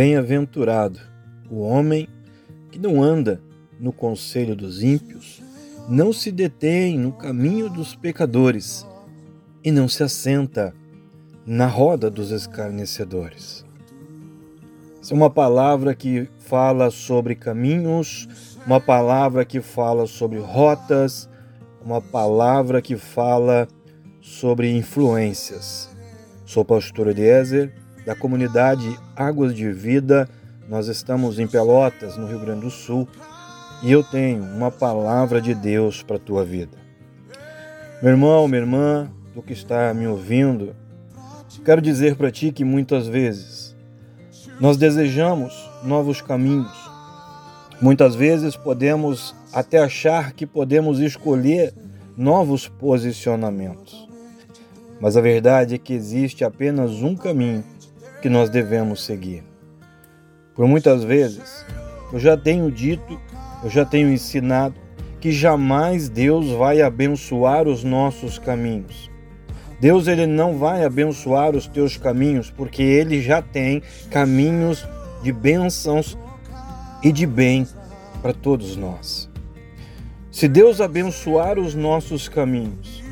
Bem-aventurado o homem que não anda no conselho dos ímpios, não se detém no caminho dos pecadores e não se assenta na roda dos escarnecedores. Essa é uma palavra que fala sobre caminhos, uma palavra que fala sobre rotas, uma palavra que fala sobre influências. Sou pastor Eliezer da comunidade Águas de Vida. Nós estamos em Pelotas, no Rio Grande do Sul, e eu tenho uma palavra de Deus para a tua vida. Meu irmão, minha irmã, tu que está me ouvindo, quero dizer para ti que muitas vezes nós desejamos novos caminhos. Muitas vezes podemos até achar que podemos escolher novos posicionamentos. Mas a verdade é que existe apenas um caminho que nós devemos seguir. Por muitas vezes, eu já tenho dito, eu já tenho ensinado que jamais Deus vai abençoar os nossos caminhos. Deus ele não vai abençoar os teus caminhos porque ele já tem caminhos de bênçãos e de bem para todos nós. Se Deus abençoar os nossos caminhos,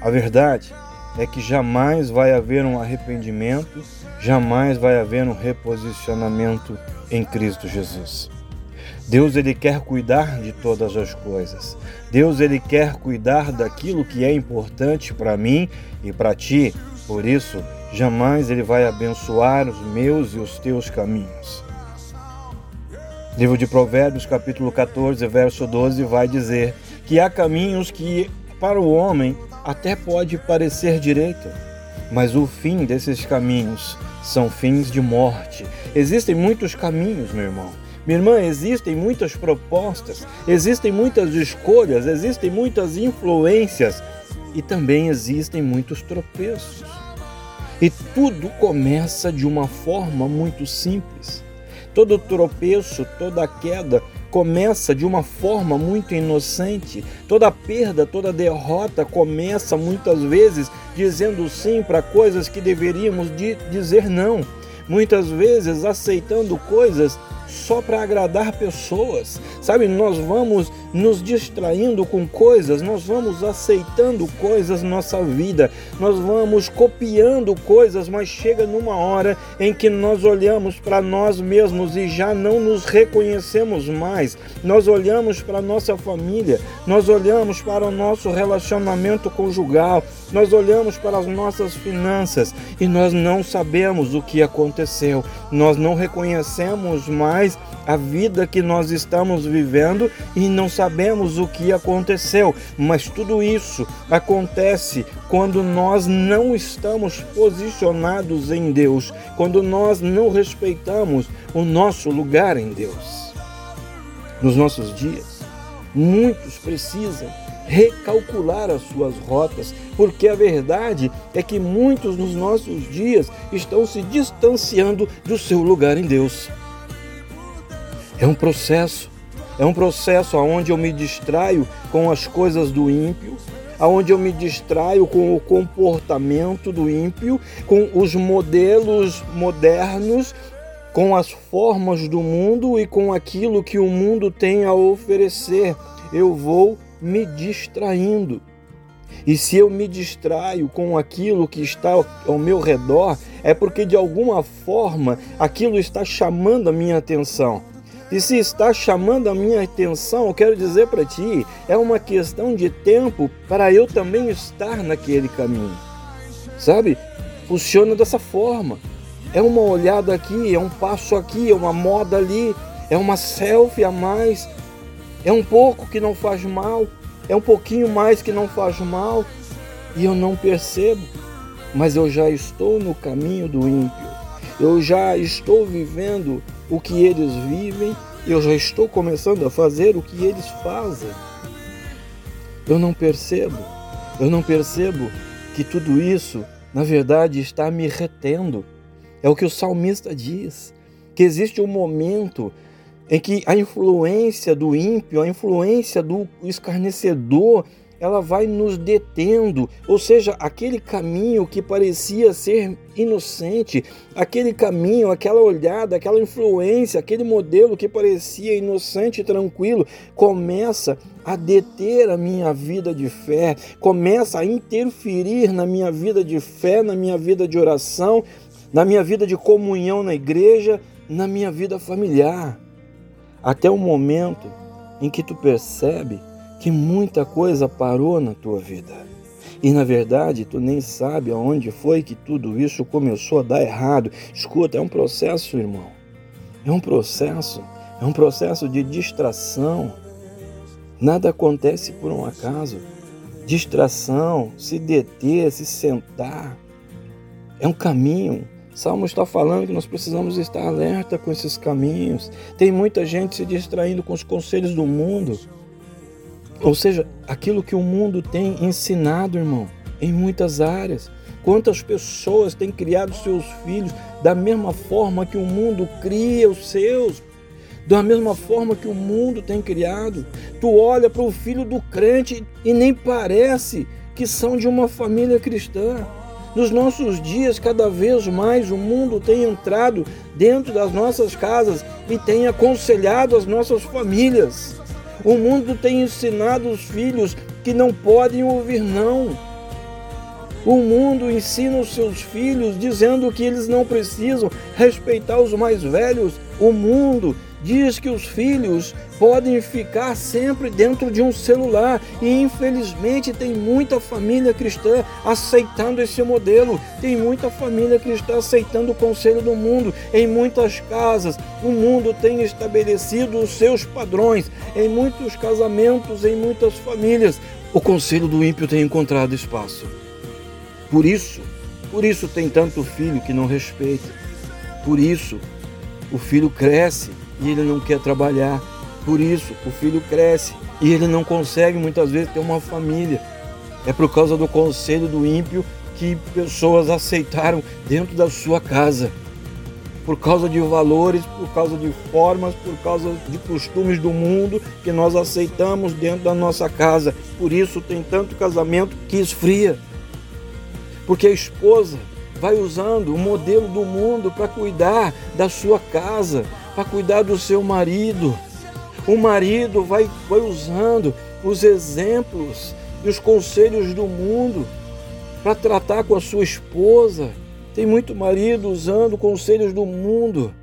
a verdade é que jamais vai haver um arrependimento, jamais vai haver um reposicionamento em Cristo Jesus. Deus ele quer cuidar de todas as coisas. Deus ele quer cuidar daquilo que é importante para mim e para ti. Por isso, jamais ele vai abençoar os meus e os teus caminhos. Livro de Provérbios, capítulo 14, verso 12 vai dizer que há caminhos que para o homem até pode parecer direito, mas o fim desses caminhos são fins de morte. Existem muitos caminhos, meu irmão. Minha irmã, existem muitas propostas, existem muitas escolhas, existem muitas influências e também existem muitos tropeços. E tudo começa de uma forma muito simples. Todo tropeço, toda queda começa de uma forma muito inocente. Toda perda, toda derrota começa muitas vezes dizendo sim para coisas que deveríamos de dizer não. Muitas vezes aceitando coisas só para agradar pessoas. Sabe, nós vamos nos distraindo com coisas, nós vamos aceitando coisas na nossa vida, nós vamos copiando coisas, mas chega numa hora em que nós olhamos para nós mesmos e já não nos reconhecemos mais. Nós olhamos para nossa família, nós olhamos para o nosso relacionamento conjugal, nós olhamos para as nossas finanças e nós não sabemos o que aconteceu. Nós não reconhecemos mais a vida que nós estamos vivendo e não sabemos o que aconteceu. Mas tudo isso acontece quando nós não estamos posicionados em Deus, quando nós não respeitamos o nosso lugar em Deus. Nos nossos dias, muitos precisam recalcular as suas rotas, porque a verdade é que muitos nos nossos dias estão se distanciando do seu lugar em Deus. É um processo, é um processo onde eu me distraio com as coisas do ímpio, aonde eu me distraio com o comportamento do ímpio, com os modelos modernos, com as formas do mundo e com aquilo que o mundo tem a oferecer. Eu vou me distraindo. E se eu me distraio com aquilo que está ao meu redor, é porque de alguma forma aquilo está chamando a minha atenção. E se está chamando a minha atenção, eu quero dizer para ti, é uma questão de tempo para eu também estar naquele caminho. Sabe? Funciona dessa forma. É uma olhada aqui, é um passo aqui, é uma moda ali, é uma selfie a mais, é um pouco que não faz mal, é um pouquinho mais que não faz mal, e eu não percebo, mas eu já estou no caminho do ímpio. Eu já estou vivendo o que eles vivem, eu já estou começando a fazer o que eles fazem. Eu não percebo, eu não percebo que tudo isso, na verdade, está me retendo. É o que o salmista diz, que existe um momento em que a influência do ímpio, a influência do escarnecedor, ela vai nos detendo, ou seja, aquele caminho que parecia ser inocente, aquele caminho, aquela olhada, aquela influência, aquele modelo que parecia inocente e tranquilo, começa a deter a minha vida de fé, começa a interferir na minha vida de fé, na minha vida de oração, na minha vida de comunhão na igreja, na minha vida familiar. Até o momento em que tu percebe que muita coisa parou na tua vida. E na verdade, tu nem sabe aonde foi que tudo isso começou a dar errado. Escuta, é um processo, irmão. É um processo. É um processo de distração. Nada acontece por um acaso. Distração, se deter, se sentar. É um caminho. Salmo está falando que nós precisamos estar alerta com esses caminhos. Tem muita gente se distraindo com os conselhos do mundo. Ou seja, aquilo que o mundo tem ensinado, irmão, em muitas áreas. Quantas pessoas têm criado seus filhos da mesma forma que o mundo cria os seus? Da mesma forma que o mundo tem criado. Tu olha para o filho do crente e nem parece que são de uma família cristã. Nos nossos dias, cada vez mais o mundo tem entrado dentro das nossas casas e tem aconselhado as nossas famílias. O mundo tem ensinado os filhos que não podem ouvir não. O mundo ensina os seus filhos dizendo que eles não precisam respeitar os mais velhos. O mundo diz que os filhos podem ficar sempre dentro de um celular e infelizmente tem muita família cristã aceitando esse modelo, tem muita família cristã aceitando o conselho do mundo. Em muitas casas, o mundo tem estabelecido os seus padrões, em muitos casamentos, em muitas famílias, o conselho do ímpio tem encontrado espaço. Por isso, por isso tem tanto filho que não respeita. Por isso, o filho cresce e ele não quer trabalhar. Por isso, o filho cresce e ele não consegue muitas vezes ter uma família. É por causa do conselho do ímpio que pessoas aceitaram dentro da sua casa. Por causa de valores, por causa de formas, por causa de costumes do mundo que nós aceitamos dentro da nossa casa. Por isso tem tanto casamento que esfria. Porque a esposa vai usando o modelo do mundo para cuidar da sua casa, para cuidar do seu marido. O marido vai, vai usando os exemplos e os conselhos do mundo para tratar com a sua esposa. Tem muito marido usando conselhos do mundo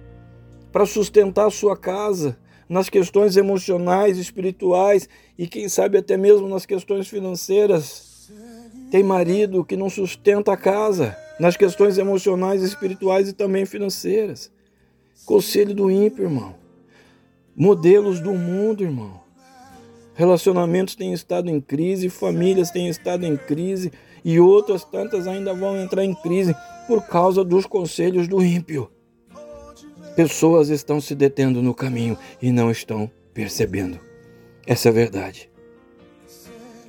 para sustentar a sua casa nas questões emocionais, espirituais e quem sabe até mesmo nas questões financeiras. Tem marido que não sustenta a casa nas questões emocionais, espirituais e também financeiras. Conselho do ímpio, irmão. Modelos do mundo, irmão. Relacionamentos têm estado em crise, famílias têm estado em crise e outras tantas ainda vão entrar em crise por causa dos conselhos do ímpio. Pessoas estão se detendo no caminho e não estão percebendo. Essa é a verdade.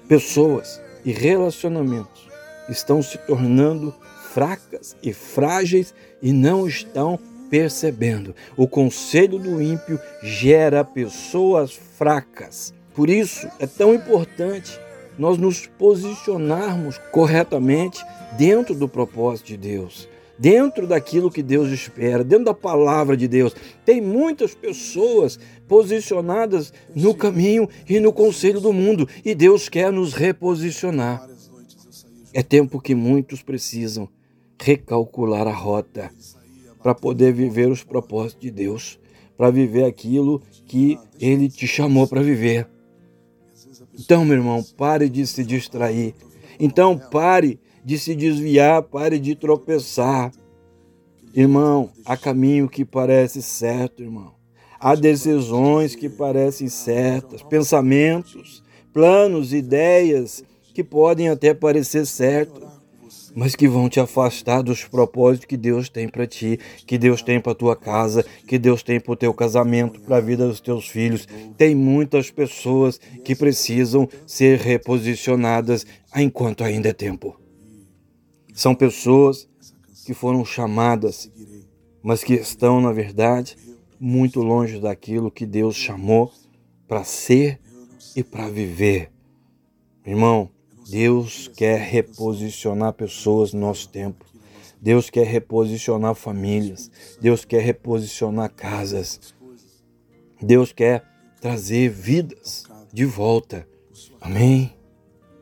Pessoas e relacionamentos estão se tornando fracas e frágeis e não estão percebendo. O conselho do ímpio gera pessoas fracas. Por isso é tão importante nós nos posicionarmos corretamente dentro do propósito de Deus, dentro daquilo que Deus espera, dentro da palavra de Deus. Tem muitas pessoas posicionadas no caminho e no conselho do mundo e Deus quer nos reposicionar. É tempo que muitos precisam recalcular a rota para poder viver os propósitos de Deus, para viver aquilo que Ele te chamou para viver. Então, meu irmão, pare de se distrair. Então, pare de se desviar, pare de tropeçar. Irmão, há caminho que parece certo, irmão. Há decisões que parecem certas, pensamentos, planos, ideias que podem até parecer certos, mas que vão te afastar dos propósitos que Deus tem para ti, que Deus tem para tua casa, que Deus tem para o teu casamento, para a vida dos teus filhos. Tem muitas pessoas que precisam ser reposicionadas enquanto ainda é tempo. São pessoas que foram chamadas, mas que estão, na verdade, muito longe daquilo que Deus chamou para ser e para viver. Irmão, Deus quer reposicionar pessoas no nosso tempo. Deus quer reposicionar famílias. Deus quer reposicionar casas. Deus quer trazer vidas de volta. Amém?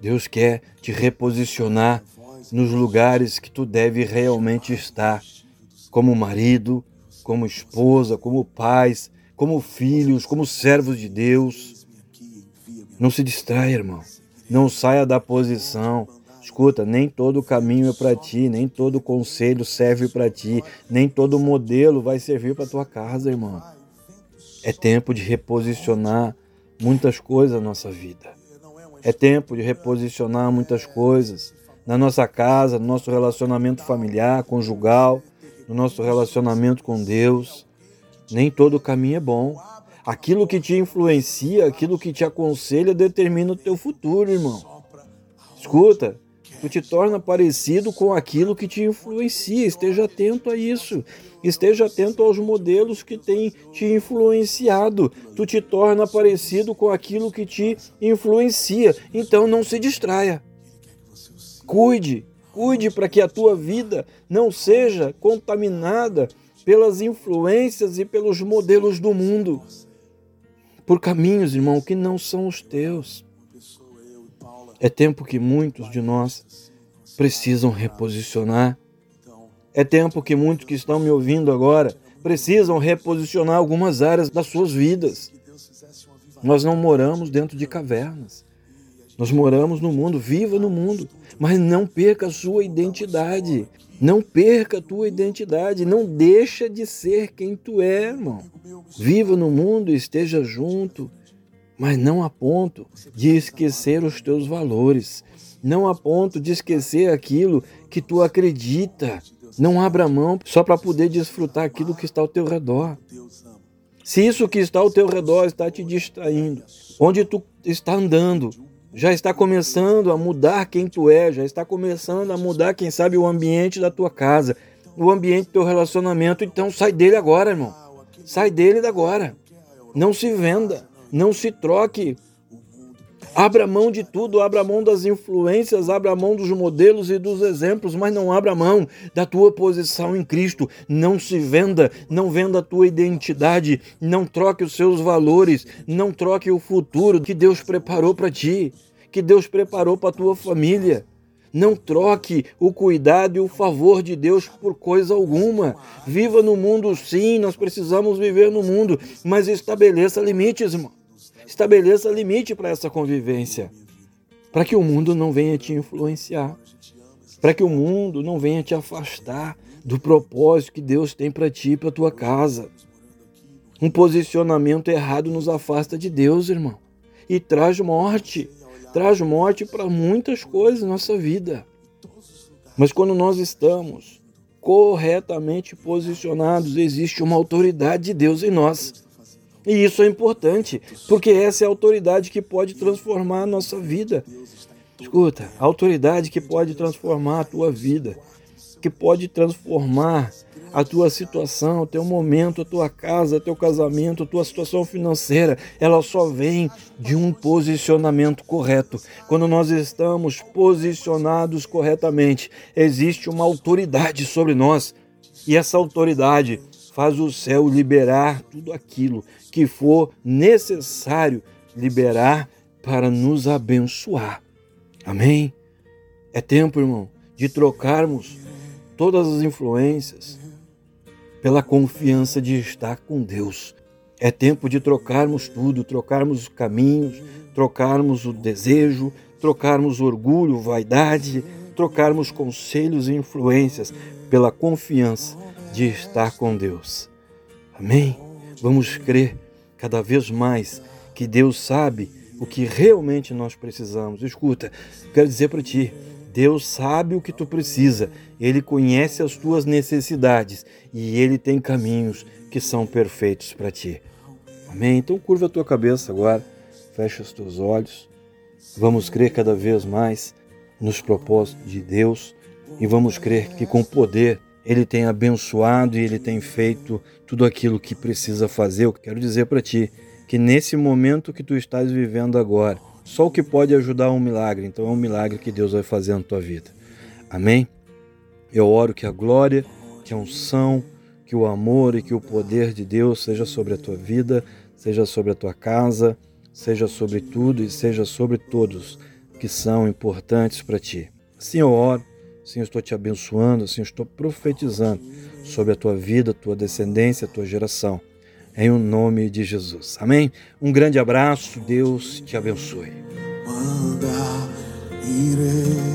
Deus quer te reposicionar nos lugares que tu deve realmente estar, como marido, como esposa, como pais, como filhos, como servos de Deus. Não se distraia, irmão. Não saia da posição. Escuta, nem todo caminho é para ti, nem todo conselho serve para ti, nem todo modelo vai servir para tua casa, irmão. É tempo de reposicionar muitas coisas na nossa vida. É tempo de reposicionar muitas coisas na nossa casa, no nosso relacionamento familiar, conjugal, no nosso relacionamento com Deus. Nem todo caminho é bom. Aquilo que te influencia, aquilo que te aconselha, determina o teu futuro, irmão. Escuta, tu te torna parecido com aquilo que te influencia. Esteja atento a isso. Esteja atento aos modelos que têm te influenciado. Tu te torna parecido com aquilo que te influencia. Então não se distraia. Cuide, cuide para que a tua vida não seja contaminada pelas influências e pelos modelos do mundo por caminhos, irmão, que não são os teus. É tempo que muitos de nós precisam reposicionar. É tempo que muitos que estão me ouvindo agora precisam reposicionar algumas áreas das suas vidas. Nós não moramos dentro de cavernas. Nós moramos no mundo, viva no mundo, mas não perca a sua identidade. Não perca a tua identidade, não deixa de ser quem tu é, irmão. Viva no mundo, esteja junto, mas não a ponto de esquecer os teus valores, não a ponto de esquecer aquilo que tu acredita. Não abra mão só para poder desfrutar aquilo que está ao teu redor. Se isso que está ao teu redor está te distraindo, onde tu está andando, já está começando a mudar quem tu é, já está começando a mudar, quem sabe, o ambiente da tua casa, o ambiente do teu relacionamento. Então sai dele agora, irmão. Sai dele agora. Não se venda, não se troque. Abra mão de tudo, abra mão das influências, abra mão dos modelos e dos exemplos, mas não abra mão da tua posição em Cristo. Não se venda, não venda a tua identidade, não troque os seus valores, não troque o futuro que Deus preparou para ti, que Deus preparou para a tua família. Não troque o cuidado e o favor de Deus por coisa alguma. Viva no mundo, sim, nós precisamos viver no mundo, mas estabeleça limites, irmão. Estabeleça limite para essa convivência, para que o mundo não venha te influenciar, para que o mundo não venha te afastar do propósito que Deus tem para ti e para tua casa. Um posicionamento errado nos afasta de Deus, irmão, e traz morte. Traz morte para muitas coisas na nossa vida. Mas quando nós estamos corretamente posicionados, existe uma autoridade de Deus em nós. E isso é importante, porque essa é a autoridade que pode transformar a nossa vida. Escuta, a autoridade que pode transformar a tua vida, que pode transformar a tua situação, o teu momento, a tua casa, teu casamento, a tua situação financeira, ela só vem de um posicionamento correto. Quando nós estamos posicionados corretamente, existe uma autoridade sobre nós. E essa autoridade faz o céu liberar tudo aquilo que for necessário liberar para nos abençoar. Amém? É tempo, irmão, de trocarmos todas as influências pela confiança de estar com Deus. É tempo de trocarmos tudo, trocarmos os caminhos, trocarmos o desejo, trocarmos orgulho, vaidade, trocarmos conselhos e influências pela confiança de estar com Deus. Amém? Vamos crer cada vez mais que Deus sabe o que realmente nós precisamos. Escuta, quero dizer para ti, Deus sabe o que tu precisa, Ele conhece as tuas necessidades e Ele tem caminhos que são perfeitos para ti. Amém? Então curva a tua cabeça agora, fecha os teus olhos, vamos crer cada vez mais nos propósitos de Deus e vamos crer que com poder ele tem abençoado e Ele tem feito tudo aquilo que precisa fazer. Eu quero dizer para ti que nesse momento que tu estás vivendo agora, Só o que pode ajudar é um milagre. Então é um milagre que Deus vai fazer na tua vida. Amém? Eu oro que a glória, que a unção, que o amor e que o poder de Deus seja sobre a tua vida, seja sobre a tua casa, seja sobre tudo e seja sobre todos que são importantes para ti. Sim, eu oro, eu estou te abençoando, eu estou profetizando sobre a tua vida, tua descendência, tua geração. Em o nome de Jesus. Amém? Um grande abraço, Deus te abençoe. Manda, irei.